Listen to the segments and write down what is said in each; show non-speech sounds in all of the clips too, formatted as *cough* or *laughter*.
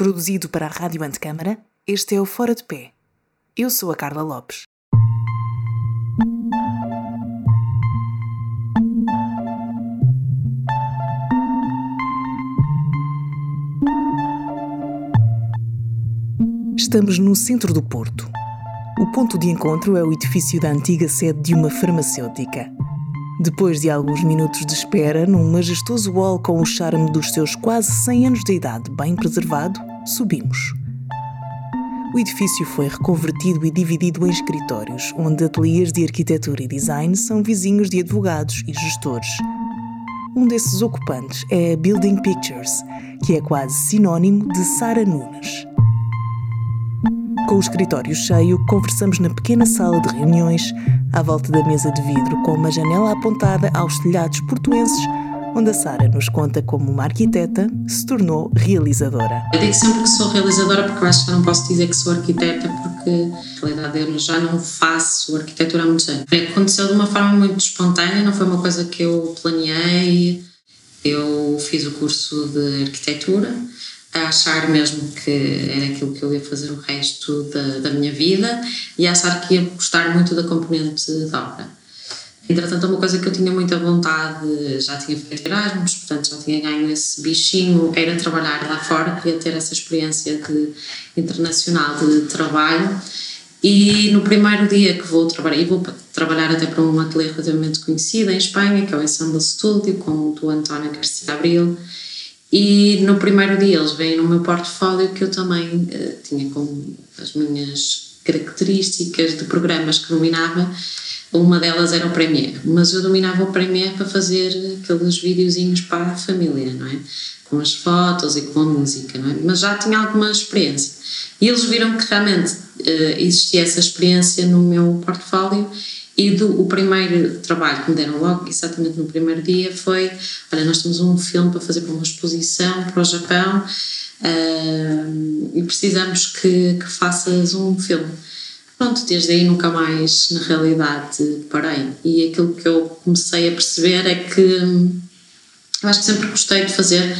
Produzido para a Rádio Antecâmara, este é o Fora de Pé. Eu sou a Carla Lopes. Estamos no centro do Porto. O ponto de encontro é o edifício da antiga sede de uma farmacêutica. Depois de alguns minutos de espera, num majestoso hall com o charme dos seus quase 100 anos de idade bem preservado, subimos. O edifício foi reconvertido e dividido em escritórios, onde ateliês de arquitetura e design são vizinhos de advogados e gestores. Um desses ocupantes é a Building Pictures, que é quase sinônimo de Sara Nunes. Com o escritório cheio, conversamos na pequena sala de reuniões, à volta da mesa de vidro com uma janela apontada aos telhados portuenses, onde a Sara nos conta como uma arquiteta se tornou realizadora. Eu digo sempre que sou realizadora porque eu acho que não posso dizer que sou arquiteta porque, na realidade, eu já não faço arquitetura há muitos anos. Aconteceu de uma forma muito espontânea, não foi uma coisa que eu planeei. Eu fiz o curso de arquitetura a achar mesmo que era aquilo que eu ia fazer o resto da, da minha vida e a achar que ia gostar muito da componente da obra. Entretanto, uma coisa que eu tinha muita vontade, já tinha feito Erasmus, portanto já tinha ganho esse bichinho, era trabalhar lá fora, queria ter essa experiência de, internacional de trabalho. E no primeiro dia que vou trabalhar, e vou trabalhar até para um ateliê relativamente conhecido em Espanha, que é o Ensemble Studio, com o do António Garcia Abril, e no primeiro dia eles veem no meu portfólio que eu também uh, tinha como as minhas características de programas que dominava, uma delas era o Premiere, mas eu dominava o Premiere para fazer aqueles videozinhos para a família, não é? Com as fotos e com a música, não é? Mas já tinha alguma experiência. E eles viram que realmente uh, existia essa experiência no meu portfólio e do, o primeiro trabalho que me deram logo, exatamente no primeiro dia, foi: olha, nós temos um filme para fazer para uma exposição para o Japão uh, e precisamos que, que faças um filme. Pronto, desde aí nunca mais, na realidade, parei. E aquilo que eu comecei a perceber é que eu acho que sempre gostei de fazer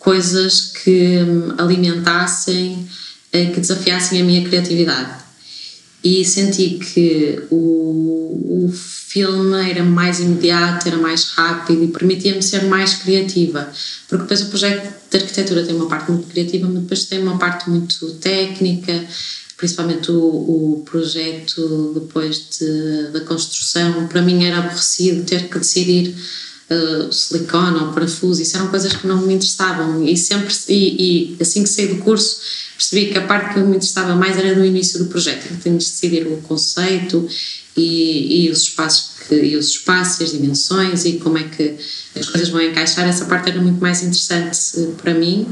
coisas que alimentassem, eh, que desafiassem a minha criatividade e senti que o, o filme era mais imediato, era mais rápido e permitia-me ser mais criativa. Porque depois o projeto de arquitetura tem uma parte muito criativa, mas depois tem uma parte muito técnica, principalmente o, o projeto depois de, da construção. Para mim era aborrecido ter que decidir uh, silicone ou parafuso, isso eram coisas que não me interessavam. E sempre, e, e assim que saí do curso, percebi que a parte que me interessava mais era no início do projeto, que tenho de decidir o conceito e, e os espaços que, e os espaços, as dimensões e como é que as coisas vão encaixar. Essa parte era muito mais interessante eh, para mim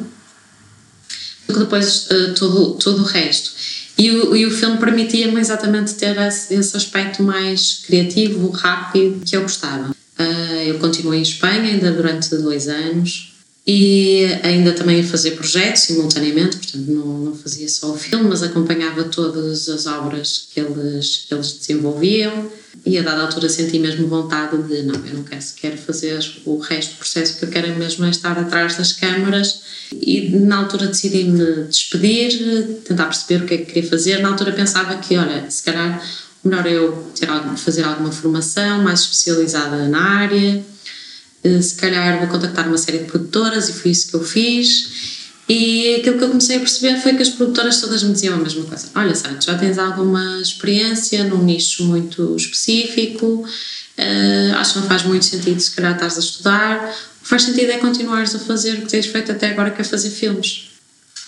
do que depois uh, todo, todo o resto. E o, e o filme permitia-me exatamente ter esse, esse, aspecto mais criativo, rápido, que eu gostava. Uh, eu continuei em Espanha ainda durante dois anos, e ainda também a fazer projetos simultaneamente, portanto não, não fazia só o filme, mas acompanhava todas as obras que eles, que eles desenvolviam e a dada altura senti mesmo vontade de não, eu não quero sequer fazer o resto do processo, que eu quero mesmo é estar atrás das câmaras. E na altura decidi-me despedir, tentar perceber o que é que queria fazer, na altura pensava que, olha, se calhar melhor eu ter, fazer alguma formação mais especializada na área. Eh, se calhar vou contactar uma série de produtoras. E foi isso que eu fiz. E aquilo que eu comecei a perceber foi que as produtoras todas me diziam a mesma coisa: Olha, Sara, já tens alguma experiência num nicho muito específico, uh, acho que não faz muito sentido se calhar estás a estudar. O que faz sentido é continuares a fazer o que tens feito até agora, que é fazer filmes.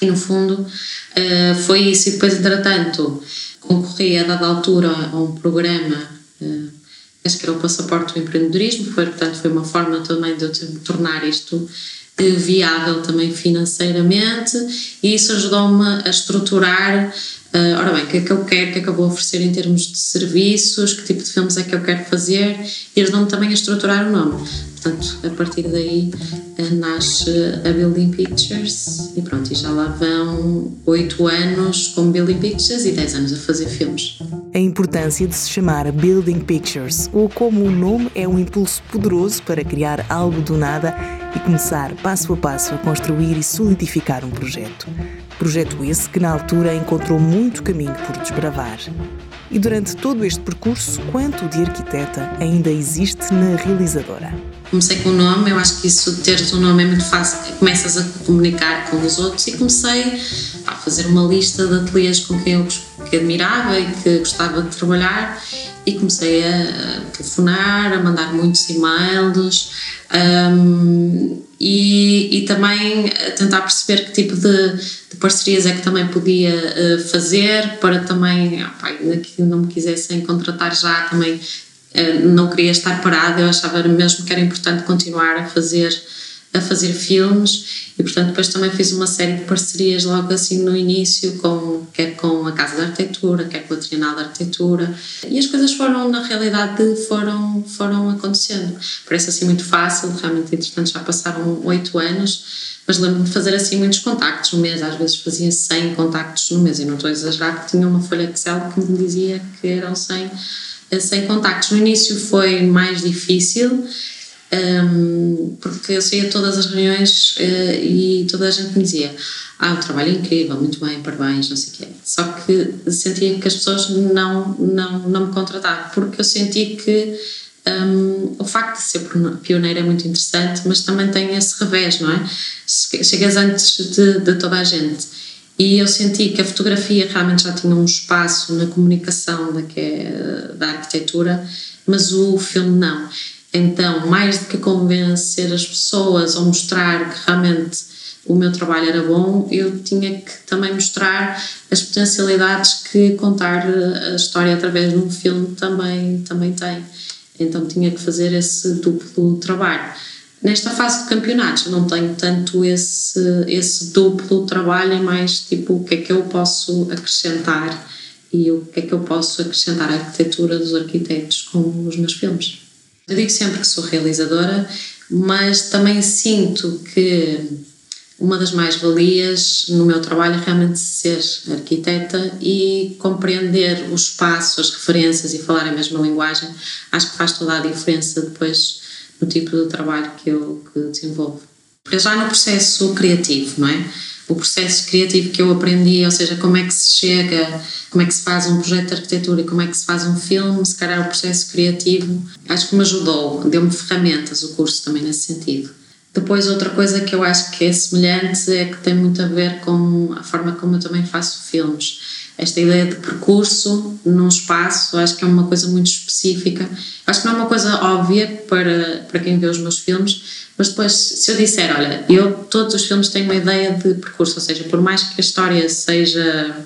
E no fundo uh, foi isso. E depois, entretanto, concorri a dada altura a um programa. Uh, acho que era o passaporte do empreendedorismo, foi, portanto foi uma forma também de eu tornar isto viável também financeiramente e isso ajudou-me a estruturar uh, ora bem, o que é que eu quero, o que é que eu vou oferecer em termos de serviços, que tipo de filmes é que eu quero fazer e ajudou-me também a estruturar o nome portanto a partir daí uh, nasce a Building Pictures e pronto, e já lá vão oito anos com Building Pictures e dez anos a fazer filmes a importância de se chamar Building Pictures, ou como o nome é um impulso poderoso para criar algo do nada e começar passo a passo a construir e solidificar um projeto. Projeto esse que na altura encontrou muito caminho por desbravar. E durante todo este percurso, quanto de arquiteta ainda existe na realizadora? Comecei com o nome, eu acho que isso de teres um nome é muito fácil, começas a comunicar com os outros e comecei a fazer uma lista de ateliês com quem eu que admirava e que gostava de trabalhar e comecei a telefonar, a mandar muitos e-mails um, e, e, também a tentar perceber que tipo de, de parcerias é que também podia uh, fazer para também, opa, que não me quisessem contratar já também não queria estar parada, eu achava mesmo que era importante continuar a fazer a fazer filmes e portanto depois também fiz uma série de parcerias logo assim no início com quer com a Casa da Arquitetura, quer com a Trienal da Arquitetura e as coisas foram na realidade foram, foram acontecendo. Parece assim muito fácil, realmente entretanto já passaram oito anos mas lembro-me de fazer assim muitos contactos no mês, às vezes fazia 100 contactos no mês e não estou a exagerar porque tinha uma folha Excel que me dizia que eram 100, 100 contactos no início foi mais difícil um, porque eu saía todas as reuniões uh, e toda a gente me dizia ah, o trabalho é incrível, muito bem, parabéns, não sei o quê. Só que sentia que as pessoas não, não, não me contratavam, porque eu senti que um, o facto de ser pioneira é muito interessante, mas também tem esse revés, não é? Chegas antes de, de toda a gente. E eu senti que a fotografia realmente já tinha um espaço na comunicação da, é, da arquitetura, mas o filme não. Então, mais do que convencer as pessoas ou mostrar que realmente o meu trabalho era bom, eu tinha que também mostrar as potencialidades que contar a história através de um filme também, também tem. Então, tinha que fazer esse duplo trabalho. Nesta fase de campeonatos, não tenho tanto esse, esse duplo trabalho, é mais tipo o que é que eu posso acrescentar e o que é que eu posso acrescentar à arquitetura dos arquitetos com os meus filmes. Eu digo sempre que sou realizadora, mas também sinto que uma das mais-valias no meu trabalho é realmente ser arquiteta e compreender o espaço, as referências e falar a mesma linguagem. Acho que faz toda a diferença depois no tipo de trabalho que eu que desenvolvo. Para já no processo criativo, não é? o processo criativo que eu aprendi, ou seja, como é que se chega, como é que se faz um projeto de arquitetura e como é que se faz um filme, se calhar o processo criativo, acho que me ajudou, deu-me ferramentas o curso também nesse sentido. Depois, outra coisa que eu acho que é semelhante é que tem muito a ver com a forma como eu também faço filmes. Esta ideia de percurso num espaço, acho que é uma coisa muito específica. Acho que não é uma coisa óbvia para, para quem vê os meus filmes, mas depois, se eu disser, olha, eu todos os filmes têm uma ideia de percurso, ou seja, por mais que a história seja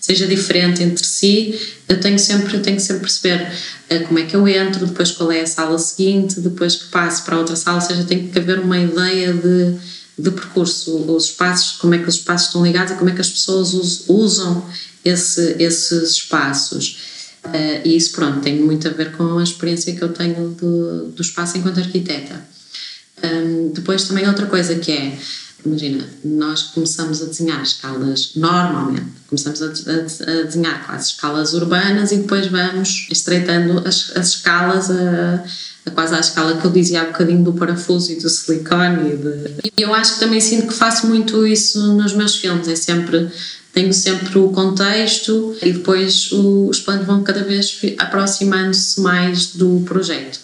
seja diferente entre si, eu tenho sempre, eu tenho que sempre perceber uh, como é que eu entro, depois qual é a sala seguinte, depois que passo para outra sala, ou seja, tem que haver uma ideia de, de percurso, os espaços, como é que os espaços estão ligados e como é que as pessoas usam esse, esses espaços. Uh, e isso, pronto, tem muito a ver com a experiência que eu tenho do, do espaço enquanto arquiteta. Um, depois também outra coisa que é, imagina, nós começamos a desenhar escalas normalmente, começamos a, a, a desenhar quase escalas urbanas e depois vamos estreitando as, as escalas a, a, quase à escala que eu dizia há bocadinho do parafuso e do silicone. E, de... eu acho que também sinto que faço muito isso nos meus filmes, é sempre tenho sempre o contexto e depois os planos vão cada vez aproximando-se mais do projeto.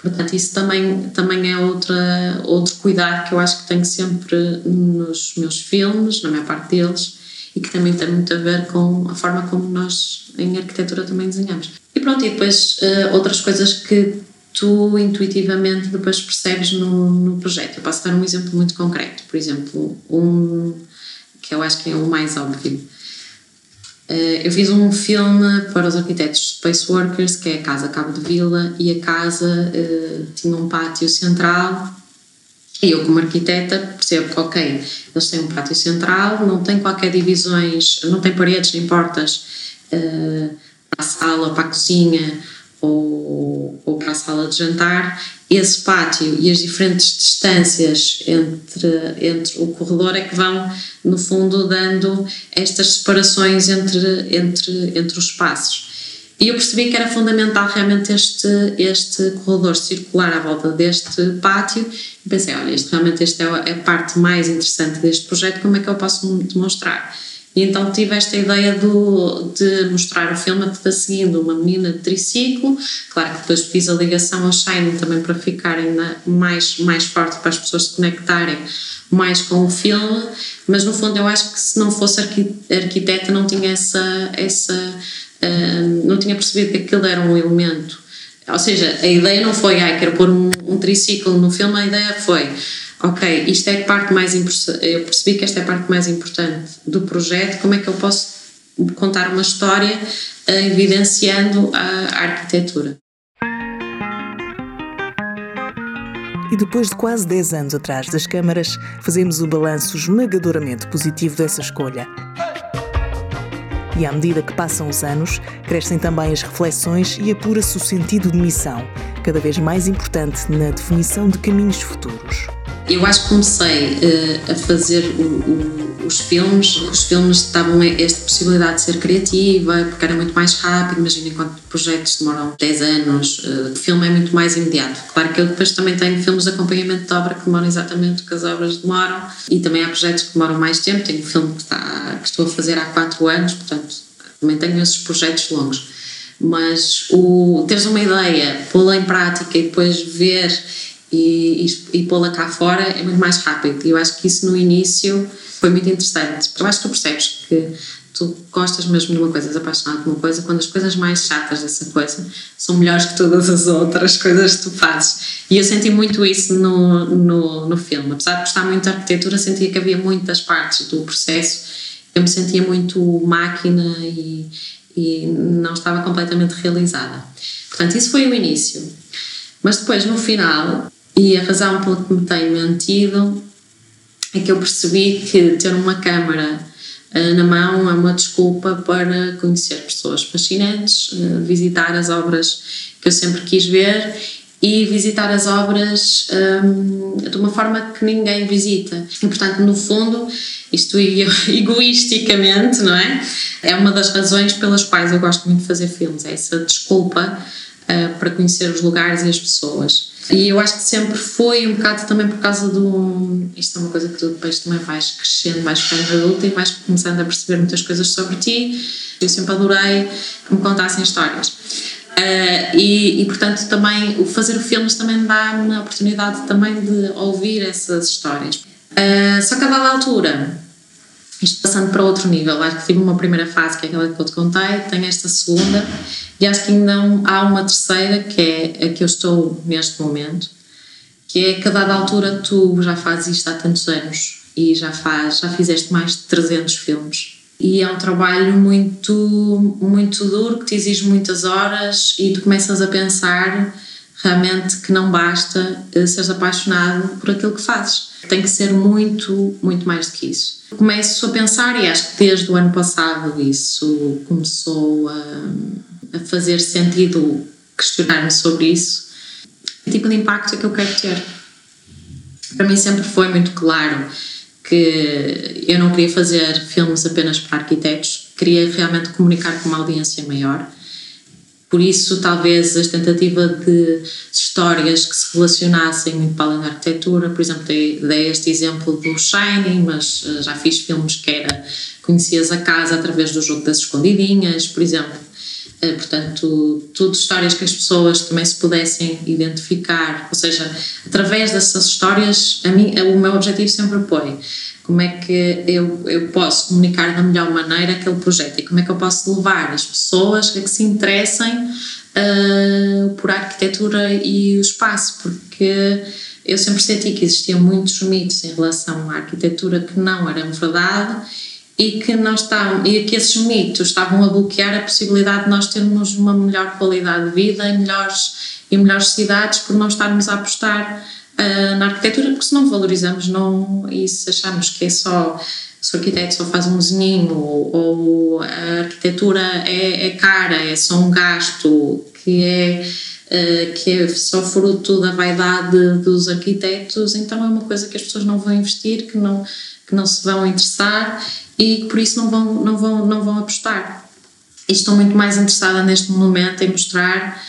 Portanto, isso também, também é outra, outro cuidado que eu acho que tenho sempre nos meus filmes, na maior parte deles, e que também tem muito a ver com a forma como nós em arquitetura também desenhamos. E pronto, e depois uh, outras coisas que tu intuitivamente depois percebes no, no projeto. Eu posso dar um exemplo muito concreto, por exemplo, um que eu acho que é o mais óbvio eh, eu fiz um filme para os arquitetos Space Workers, que é a Casa Cabo de Vila, e a casa uh, tinha um pátio central. E eu, como arquiteta, percebo que, ok, eles têm um pátio central, não tem qualquer divisões, não tem paredes nem portas uh, para a sala para a cozinha ou, para a sala de jantar, esse pátio e as diferentes distâncias entre, entre o corredor é que vão, no fundo, dando estas separações entre, entre, entre os espaços. E eu percebi que era fundamental realmente este, este corredor circular à volta deste pátio e pensei, olha, realmente esta é, é a parte mais interessante deste projeto, como é que eu posso demonstrar? E então tive esta ideia do, de mostrar o filme a seguindo uma menina de triciclo, claro que depois fiz a ligação ao Shining também para ficarem na, mais, mais forte para as pessoas se conectarem mais com o filme, mas no fundo eu acho que se não fosse arquiteta não tinha essa, essa uh, não tinha percebido que aquilo era um elemento. Ou seja, a ideia não foi, ah, quero pôr um, um triciclo no filme, a ideia foi, ok, isto é a parte mais eu percebi que esta é a parte mais importante do projeto, como é que eu posso contar uma história uh, evidenciando a arquitetura. E depois de quase 10 anos atrás das câmaras, fazemos o balanço esmagadoramente positivo dessa escolha. E à medida que passam os anos, crescem também as reflexões e apura-se o sentido de missão, cada vez mais importante na definição de caminhos futuros. Eu acho que comecei uh, a fazer o, o, os filmes, os filmes estavam esta possibilidade de ser criativa, porque era muito mais rápido, imagina enquanto projetos demoram 10 anos, uh, o filme é muito mais imediato. Claro que eu depois também tenho filmes de acompanhamento de obra que demoram exatamente o que as obras demoram, e também há projetos que demoram mais tempo, tenho um filme que, está, que estou a fazer há 4 anos, portanto também tenho esses projetos longos. Mas o teres uma ideia, pô-la em prática e depois ver e, e, e pô-la cá fora é muito mais rápido. E eu acho que isso no início foi muito interessante. Eu acho que tu percebes que tu gostas mesmo de uma coisa, és apaixonado por uma coisa, quando as coisas mais chatas dessa coisa são melhores que todas as outras coisas que tu fazes. E eu senti muito isso no, no, no filme. Apesar de gostar muito da arquitetura, sentia que havia muitas partes do processo. Eu me sentia muito máquina e, e não estava completamente realizada. Portanto, isso foi o início. Mas depois, no final, e a razão pela que me tenho mantido é que eu percebi que ter uma câmara uh, na mão é uma desculpa para conhecer pessoas fascinantes, uh, visitar as obras que eu sempre quis ver e visitar as obras um, de uma forma que ninguém visita. E, portanto, no fundo, isto *laughs* egoisticamente, não é? É uma das razões pelas quais eu gosto muito de fazer filmes, é essa desculpa uh, para conhecer os lugares e as pessoas. E eu acho que sempre foi um bocado também por causa do. Isto é uma coisa que tu depois também vais crescendo, vais ficando adulta e vais começando a perceber muitas coisas sobre ti. Eu sempre adorei que me contassem histórias. Uh, e, e, portanto também o fazer filmes também me dá uma oportunidade também de ouvir essas histórias. Uh, só que a dada altura, isto passando para outro nível, acho que tive uma primeira fase que é aquela que eu te contei, tenho esta segunda e acho que ainda há uma terceira, que é a que eu estou neste momento, que é que a dada altura tu já fazes isto há tantos anos e já, faz, já fizeste mais de 300 filmes. E é um trabalho muito, muito duro, que te exige muitas horas e tu começas a pensar realmente que não basta eh, seres apaixonado por aquilo que fazes. Tem que ser muito, muito mais do que isso. Começo a pensar, e acho que desde o ano passado isso começou a a fazer sentido questionar-me sobre isso. Que tipo de impacto é que eu quero ter? Para mim sempre foi muito claro que eu não queria fazer filmes apenas para arquitetos, queria realmente comunicar com uma audiência maior. Por isso, talvez a tentativa de histórias que se relacionassem muito para além da arquitetura, por exemplo, dei, dei este exemplo do Shining, mas eh, já fiz filmes que era conhecias a casa através do jogo das escondidinhas, por exemplo portanto, tudo histórias que as pessoas também se pudessem identificar, ou seja, através dessas histórias, a mim, o meu objetivo sempre foi como é que eu, eu posso comunicar da melhor maneira aquele projeto e como é que eu posso levar as pessoas a que se interessem uh, por arquitetura e o espaço, porque eu sempre senti que existiam muitos mitos em relação à arquitetura que não eram verdade e que não estavam, e que esses mitos estavam a bloquear a possibilidade de nós termos uma melhor qualidade de vida e melhores, e melhores cidades por não estarmos a apostar uh, na arquitetura, porque se não valorizamos não, e se achamos que é só se o arquiteto só faz um desenho ou, ou a arquitetura é, é, cara, é só um gasto que é, uh, que é só fruto da vaidade dos arquitetos, então é uma coisa que as pessoas não vão investir, que não, que não se vão interessar e que por isso não vão, não vão, não vão apostar. e estou muito mais interessada neste momento em mostrar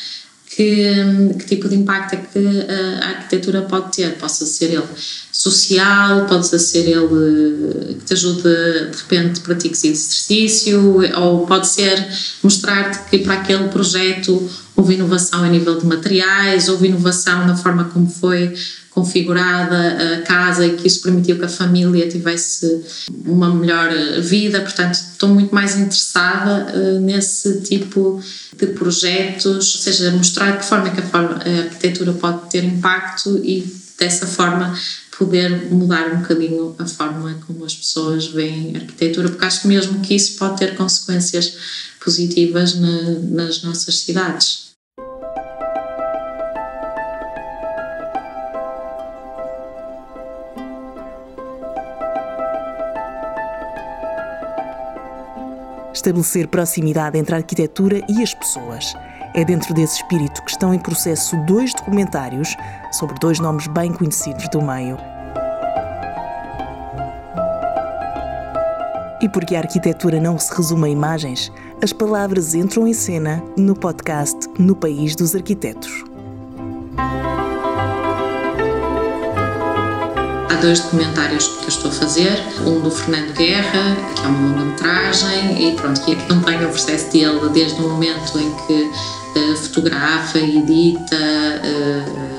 que, que, tipo de impacto é que a arquitetura pode ter. Possa ser ele social, pode ser ele que te ajude, de repente, pratiques exercício, ou pode ser mostrar-te que para aquele projeto houve inovação a nível de materiais, houve inovação na forma como foi configurada a casa e que isso permitiu que a família tivesse uma melhor vida. Portanto, estou muito mais interessada uh, nesse tipo de projetos, ou seja, mostrar de que forma é que a arquitetura pode ter impacto e dessa forma poder mudar um bocadinho a forma como as pessoas veem a arquitetura, porque acho mesmo que isso pode ter consequências positivas na, nas nossas cidades. Estabelecer proximidade entre a arquitetura e as pessoas. É dentro desse espírito que estão em processo dois documentários sobre dois nomes bem conhecidos do meio. E porque a arquitetura não se resume a imagens, as palavras entram em cena no podcast No País dos Arquitetos. Dois documentários que eu estou a fazer, um do Fernando Guerra, que é uma longa-metragem, e pronto, que acompanha o processo dele desde o momento em que uh, fotografa edita uh,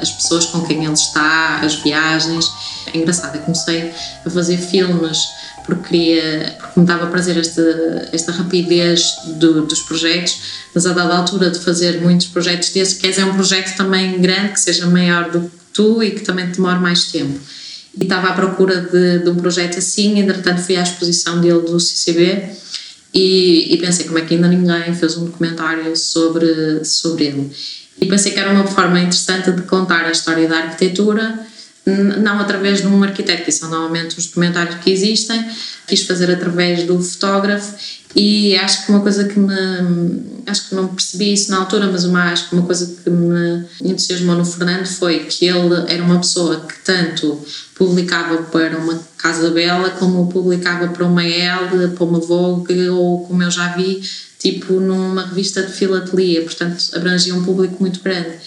as pessoas com quem ele está, as viagens. É engraçado, eu comecei a fazer filmes porque queria, porque me dava prazer esta, esta rapidez do, dos projetos, mas a dada altura de fazer muitos projetos desses, queres é um projeto também grande, que seja maior do que tu e que também demora mais tempo. E estava à procura de, de um projeto assim, entretanto fui à exposição dele do CCB e, e, pensei como é que ainda ninguém fez um documentário sobre, sobre ele. E pensei que era uma forma interessante de contar a história da arquitetura, não através de um arquiteto, que são normalmente os documentários que existem, quis fazer através do fotógrafo e acho que uma coisa que me. Acho que não percebi isso na altura, mas uma, acho que uma coisa que me entusiasmou no Fernando foi que ele era uma pessoa que tanto publicava para uma Casa Bela como publicava para uma Elle, para uma Vogue ou, como eu já vi, tipo numa revista de filatelia, portanto abrangia um público muito grande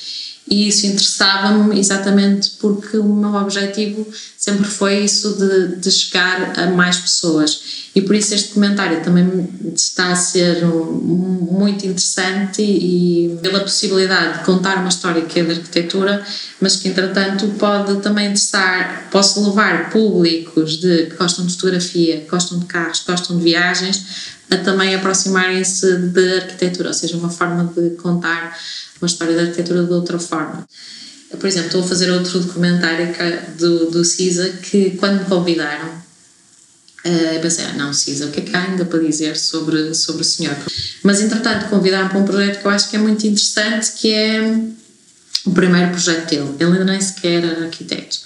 e isso interessava-me exatamente porque o meu objetivo sempre foi isso de, de, chegar a mais pessoas. E por isso este comentário também está a ser muito interessante e pela possibilidade de contar uma história que é da arquitetura mas que entretanto pode também interessar posso levar públicos de, que gostam de fotografia, que gostam de carros, que gostam de viagens a também aproximarem-se de arquitetura, ou seja, uma forma de contar uma história da arquitetura de outra forma. Por exemplo, estou a fazer outro documentário do, do CISA que, quando me convidaram, uh, pensei, ah, não, CISA, o que é que há ainda para dizer sobre, sobre o senhor? Mas, entretanto, convidaram para um projeto que eu acho que é muito interessante, que é o primeiro projeto dele. Ele ainda nem sequer era arquiteto.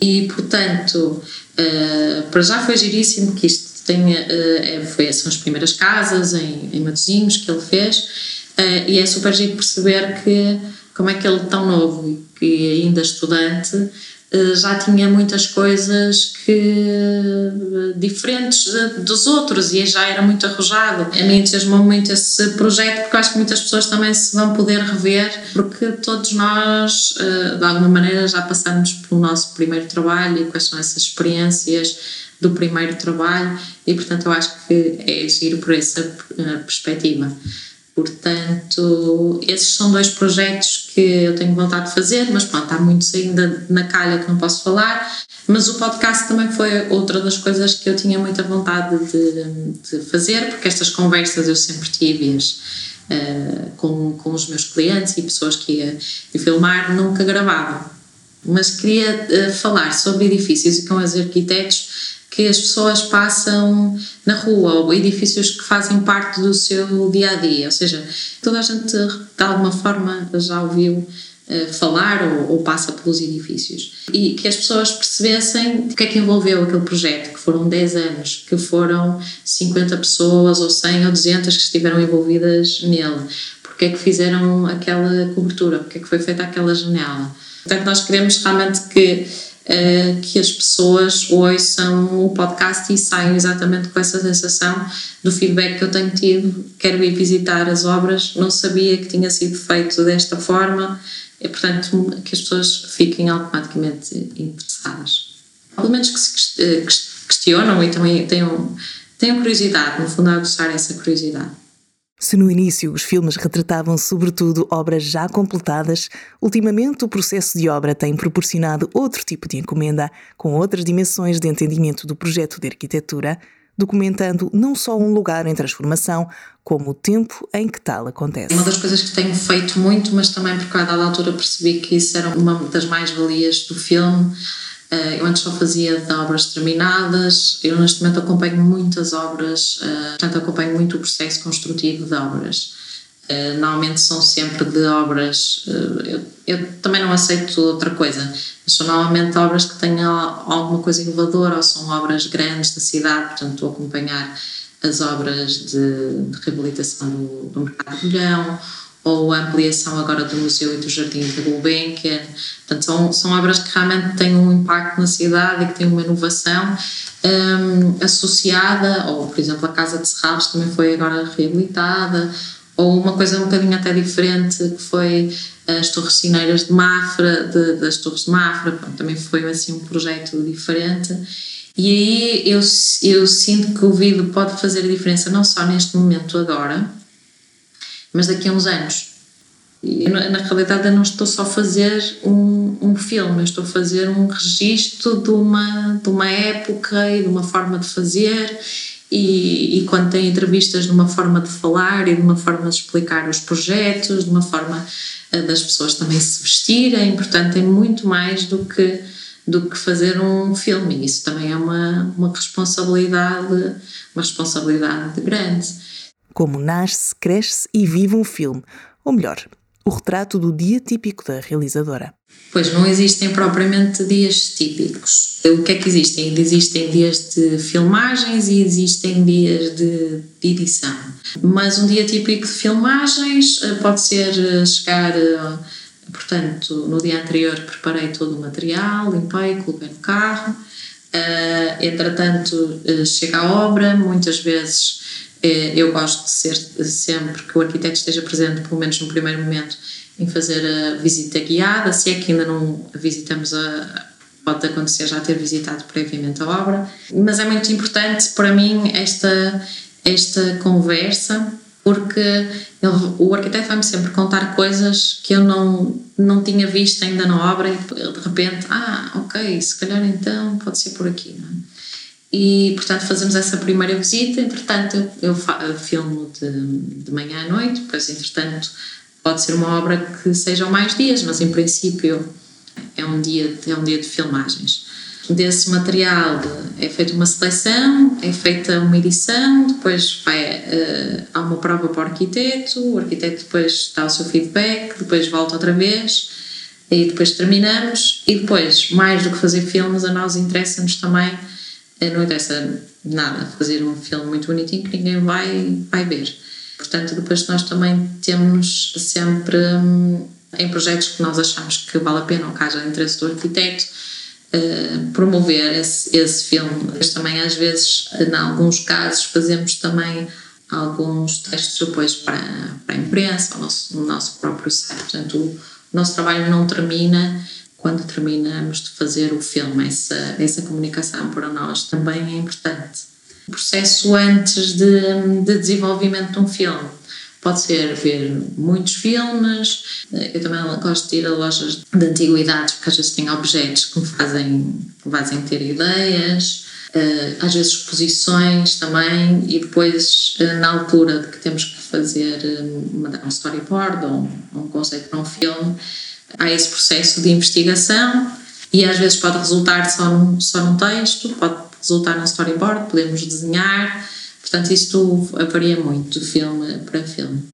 E, portanto, uh, para já foi giríssimo que isto tenha, uh, foi, são as primeiras casas em, em que ele fez e é super giro perceber que, como é que ele, tão novo que ainda estudante, uh, já tinha muitas coisas que diferentes dos outros e já era muito arrojado. A mim entusiasmou muito esse projeto porque acho que muitas pessoas também se vão poder rever, porque todos nós, de alguma maneira, já passamos pelo nosso primeiro trabalho e quais são essas experiências do primeiro trabalho e portanto eu acho que é giro por essa perspectiva. Portanto, esses são dois projetos que eu tenho vontade de fazer, mas pronto, há muitos ainda na calha que não posso falar. Mas o podcast também foi outra das coisas que eu tinha muita vontade de, de fazer, porque estas conversas eu sempre tive-as uh, com, com os meus clientes e pessoas que ia, ia filmar, nunca gravava. Mas queria uh, falar sobre edifícios e com os arquitetos que as pessoas passam na rua ou edifícios que fazem parte do seu dia a dia. Ou seja, toda a gente de alguma forma já ouviu uh, falar ou, ou, passa pelos edifícios. E que as pessoas percebessem o que é que envolveu aquele projeto, que foram 10 anos, que foram 50 pessoas ou 100 ou 200 que estiveram envolvidas nele. Porque é que fizeram aquela cobertura, porque é que foi feita aquela janela. Portanto, nós queremos realmente que uh, que as pessoas ouçam o podcast e saiam exatamente com essa sensação do feedback que eu tenho tido. Quero ir visitar as obras, não sabia que tinha sido feito desta forma, e, portanto, que as pessoas fiquem automaticamente interessadas. Pelo menos que se eh, questionam e também tenham, tenham curiosidade, no fundo, a aguçar essa curiosidade. Se no início os filmes retratavam sobretudo obras já completadas, ultimamente o processo de obra tem proporcionado outro tipo de encomenda, com outras dimensões de entendimento do projeto de arquitetura, documentando não só um lugar em transformação, como o tempo em que tal acontece. Uma das coisas que tenho feito muito, mas também porque a dada altura percebi que isso era uma das mais-valias do filme, eu antes só fazia de obras terminadas, eu neste momento acompanho muitas obras, eh, portanto acompanho muito o processo construtivo de obras. Eh, normalmente são sempre de obras, eu, eu também não aceito outra coisa, mas são normalmente obras que tenham alguma coisa inovadora ou são obras grandes da cidade, portanto estou a acompanhar as obras de, de reabilitação do, do Mercado de Bolhão ou a ampliação agora do Museu e do Jardim de Gulbenkian. Portanto, são, são obras que realmente têm um impacto na cidade e que têm uma inovação um, associada, ou por exemplo a Casa de Serralves também foi agora reabilitada, ou uma coisa um bocadinho até diferente que foi as Torres Cineiras de Mafra, de, das Torres de Mafra, também foi assim um projeto diferente. E aí eu, eu sinto que o vídeo pode fazer a diferença não só neste momento agora, mas daqui a uns anos. Na, realidade eu não estou só a fazer um, um filme, eu estou a fazer um registro de uma, de uma época e de uma forma de fazer e, e, quando tem entrevistas de uma forma de falar e de uma forma de explicar os projetos, de uma forma eh, das pessoas também se vestirem, portanto tem muito mais do que do que fazer um filme. Isso também é uma, uma responsabilidade, uma responsabilidade grande como nasce, cresce e vive um filme, ou melhor, o retrato do dia típico da realizadora. Pois não existem propriamente dias típicos. O que é que existem? Existem dias de filmagens e existem dias de, de edição. Mas um dia típico de filmagens eh, pode ser eh, chegar, eh, portanto, no dia anterior preparei todo o material, limpei, coloquei no carro. Entretanto, chega a obra, muitas vezes eu gosto de ser sempre que o arquiteto esteja presente, pelo menos no primeiro momento, em fazer a visita guiada. Se é que ainda não visitamos a. Pode acontecer já ter visitado previamente a obra, mas é muito importante para mim esta, esta conversa, porque ele, o arquiteto vai-me sempre contar coisas que eu não, não tinha visto ainda na obra e de repente, ah, ok, se calhar então pode ser por aqui. Não é? E, portanto, fazemos essa primeira visita. Entretanto, eu, filmo de, de manhã à noite, depois, entretanto, pode ser uma obra que sejam mais dias, mas em princípio é um dia, é um dia de filmagens. Desse material é feita uma seleção, é feita uma edição, depois vai, uh, há uma prova para o arquiteto, o arquiteto depois dá o seu feedback, depois volta outra vez e depois terminamos. E depois, mais do que fazer filmes, a nós interessa-nos também não interessa nada fazer um filme muito bonitinho que ninguém vai, vai ver. Portanto, depois nós também temos sempre hum, em projetos que nós achamos que vale a pena ou que haja interesse do arquiteto uh, promover esse, esse filme. Mas também às vezes, em alguns casos, fazemos também alguns textos depois para, para a imprensa, o nosso, o nosso próprio site. Portanto, o nosso trabalho não termina quando terminamos de fazer o filme. Essa, essa comunicação para nós também é importante. O processo antes de, de desenvolvimento de um filme pode ser ver muitos filmes. Eu também gosto de ir a lojas de antiguidades porque às vezes tem objetos que me fazem, fazem ter ideias. Eh, às vezes exposições também e depois eh, na altura de que temos que fazer eh, um storyboard ou um conceito para um filme há esse processo de investigação e às vezes pode resultar só num, só num texto, pode resultar num storyboard, podemos desenhar, portanto isto varia muito de filme para filme.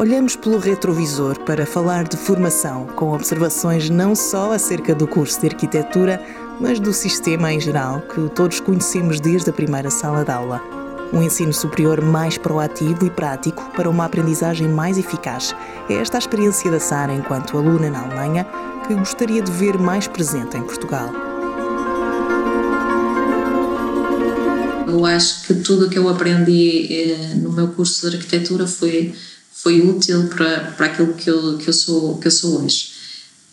Olhamos pelo retrovisor para falar de formação, com observações não só acerca do curso de arquitetura, mas do sistema em geral que todos conhecemos desde a primeira sala de aula. Um ensino superior mais proativo e prático para uma aprendizagem mais eficaz. É esta a experiência da Sara enquanto aluna na Alemanha que gostaria de ver mais presente em Portugal. Eu acho que tudo o que eu aprendi eh, no meu curso de arquitetura foi, foi útil para, para aquilo que eu, que, eu sou, que eu sou hoje,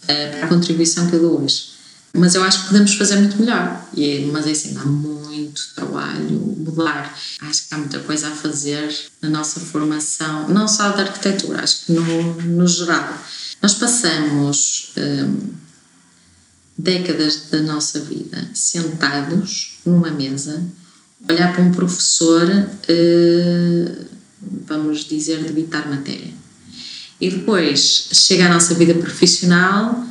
eh, para a contribuição que eu dou hoje. Mas eu acho que podemos fazer muito melhor. E, mas é assim, dá muito trabalho mudar. Acho que há muita coisa a fazer na nossa formação, não só da arquitetura, acho que no, no geral. Nós passamos hum, décadas da nossa vida sentados numa mesa, olhar para um professor, hum, vamos dizer, debitar matéria. E depois chega a nossa vida profissional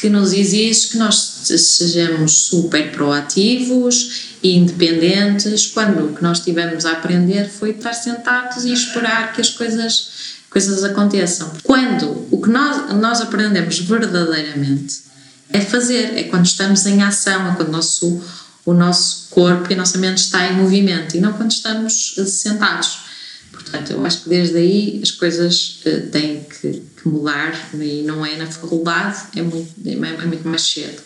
que nos exige que nós sejamos super proativos e independentes, quando o que nós tivemos a aprender foi estar sentados e esperar que as coisas, coisas aconteçam. Quando o que nós, nós aprendemos verdadeiramente é fazer, é quando estamos em ação, é quando o nosso, o nosso corpo e a nossa mente está em movimento e não quando estamos sentados. Portanto, eu acho que desde aí as coisas uh, têm que, que, mudar e não é na faculdade, é muito, é, é muito mais cedo.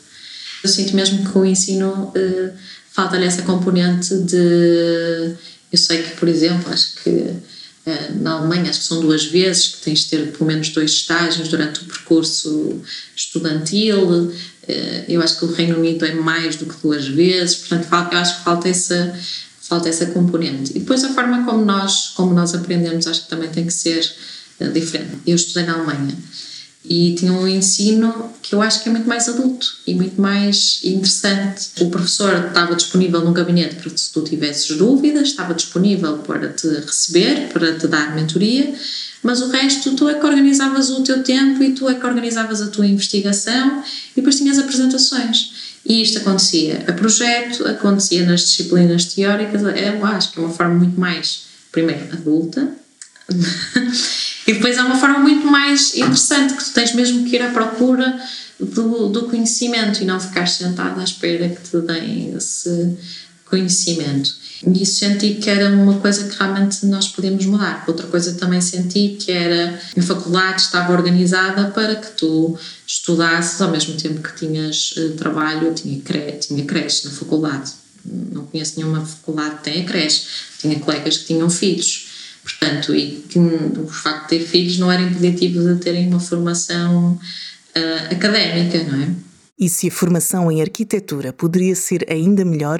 Eu sinto mesmo que o ensino uh, falta-lhe essa componente de. Eu sei que, por exemplo, acho que uh, na Alemanha acho que são duas vezes que tens de ter pelo menos dois estágios durante o percurso estudantil. Eu acho que o Reino Unido é mais do que duas vezes, portanto, eu acho que falta essa falta essa componente. E depois a forma como nós, como nós aprendemos acho que também tem que ser eh, diferente. Eu estudei na Alemanha e tinha um ensino que eu acho que é muito mais adulto e muito mais interessante. O professor estava disponível no gabinete para se tu tivesses dúvidas, estava disponível para te receber, para te dar mentoria, mas o resto tu é que organizavas o teu tempo e tu é que organizavas a tua investigação e depois tinhas apresentações. E isto acontecia a projeto, acontecia nas disciplinas teóricas, eu acho que é uma forma muito mais, primeiro, adulta, *laughs* e depois é uma forma muito mais interessante, que tu tens mesmo que ir à procura do, do conhecimento e não ficar sentado à espera que te deem esse conhecimento. E isso senti que era uma coisa que realmente nós podíamos mudar. Outra coisa também senti que era a faculdade estava organizada para que tu estudasses ao mesmo tempo que tinhas uh, trabalho, tinha, cre tinha creche na faculdade. Não conheço nenhuma faculdade que tenha creche. Tinha colegas que tinham filhos. Portanto, e que o facto de ter filhos não era impeditivo de terem uma formação uh, académica, não é? E se a formação em arquitetura poderia ser ainda melhor,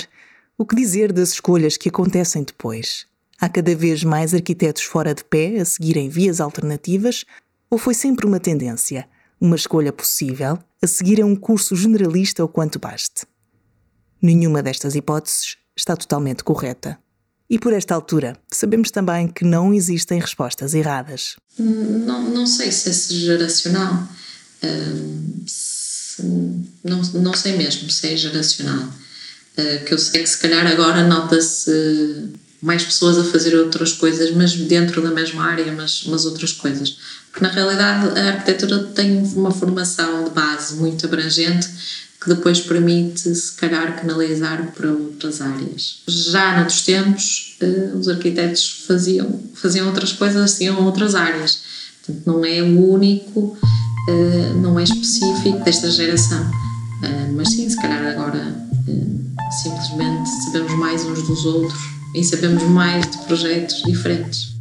o que dizer das escolhas que acontecem depois? Há cada vez mais arquitetos fora de pé a seguirem vias alternativas ou foi sempre uma tendência, uma escolha possível, a seguir a um curso generalista o quanto baste? Nenhuma destas hipóteses está totalmente correta. E por esta altura, sabemos também que não existem respostas erradas. Não, não sei se é geracional. Uh, se, não, não sei mesmo se é geracional. Eh, que eu sei que se calhar agora nota-se mais pessoas a fazer outras coisas, mas dentro da mesma área, mas, mas outras coisas. Porque na realidade a arquitetura tem uma formação de base muito abrangente que depois permite, se calhar, canalizar para outras áreas. Já noutros tempos, eh, os arquitetos faziam, faziam outras coisas, tinham outras áreas. Portanto, não é o único, eh, não é específico desta geração. Mas sim, se calhar agora simplesmente sabemos mais uns dos outros e sabemos mais de projetos diferentes.